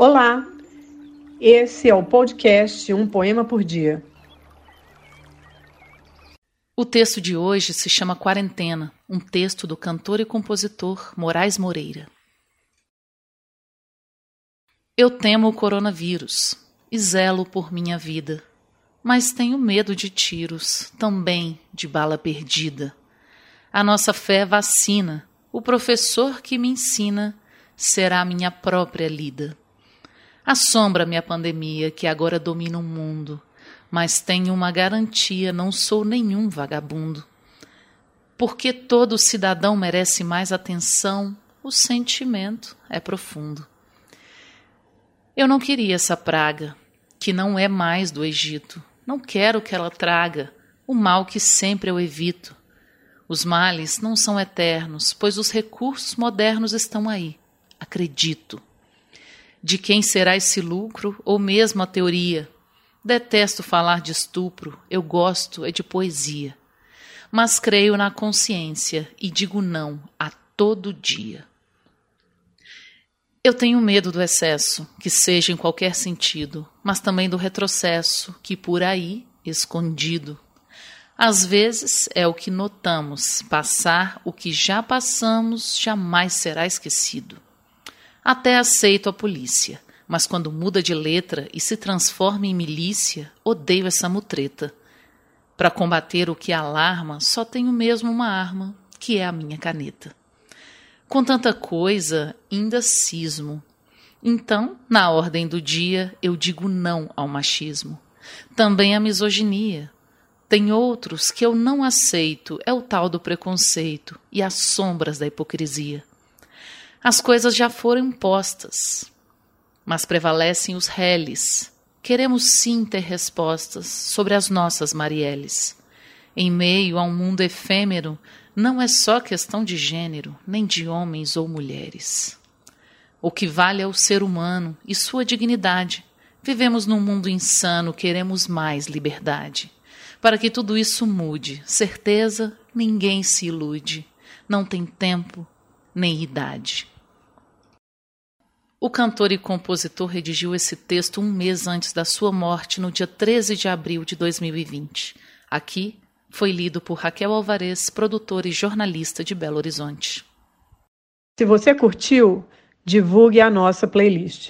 Olá, esse é o podcast Um Poema por Dia. O texto de hoje se chama Quarentena, um texto do cantor e compositor Moraes Moreira. Eu temo o coronavírus e zelo por minha vida, mas tenho medo de tiros, também de bala perdida. A nossa fé vacina, o professor que me ensina será minha própria lida. Assombra-me a pandemia que agora domina o mundo, mas tenho uma garantia: não sou nenhum vagabundo. Porque todo cidadão merece mais atenção, o sentimento é profundo. Eu não queria essa praga, que não é mais do Egito. Não quero que ela traga o mal que sempre eu evito. Os males não são eternos, pois os recursos modernos estão aí. Acredito de quem será esse lucro ou mesmo a teoria. Detesto falar de estupro, eu gosto é de poesia. Mas creio na consciência e digo não a todo dia. Eu tenho medo do excesso, que seja em qualquer sentido, mas também do retrocesso, que por aí, escondido. Às vezes é o que notamos, passar o que já passamos jamais será esquecido. Até aceito a polícia, mas quando muda de letra e se transforma em milícia, odeio essa mutreta. Para combater o que alarma, só tenho mesmo uma arma, que é a minha caneta. Com tanta coisa, ainda cismo. Então, na ordem do dia, eu digo não ao machismo. Também à misoginia. Tem outros que eu não aceito, é o tal do preconceito e as sombras da hipocrisia. As coisas já foram impostas, mas prevalecem os reles. Queremos sim ter respostas sobre as nossas Marielles. Em meio a um mundo efêmero, não é só questão de gênero, nem de homens ou mulheres. O que vale é o ser humano e sua dignidade. Vivemos num mundo insano, queremos mais liberdade. Para que tudo isso mude, certeza, ninguém se ilude. Não tem tempo, nem idade. O cantor e compositor redigiu esse texto um mês antes da sua morte, no dia 13 de abril de 2020. Aqui foi lido por Raquel Alvarez, produtora e jornalista de Belo Horizonte. Se você curtiu, divulgue a nossa playlist.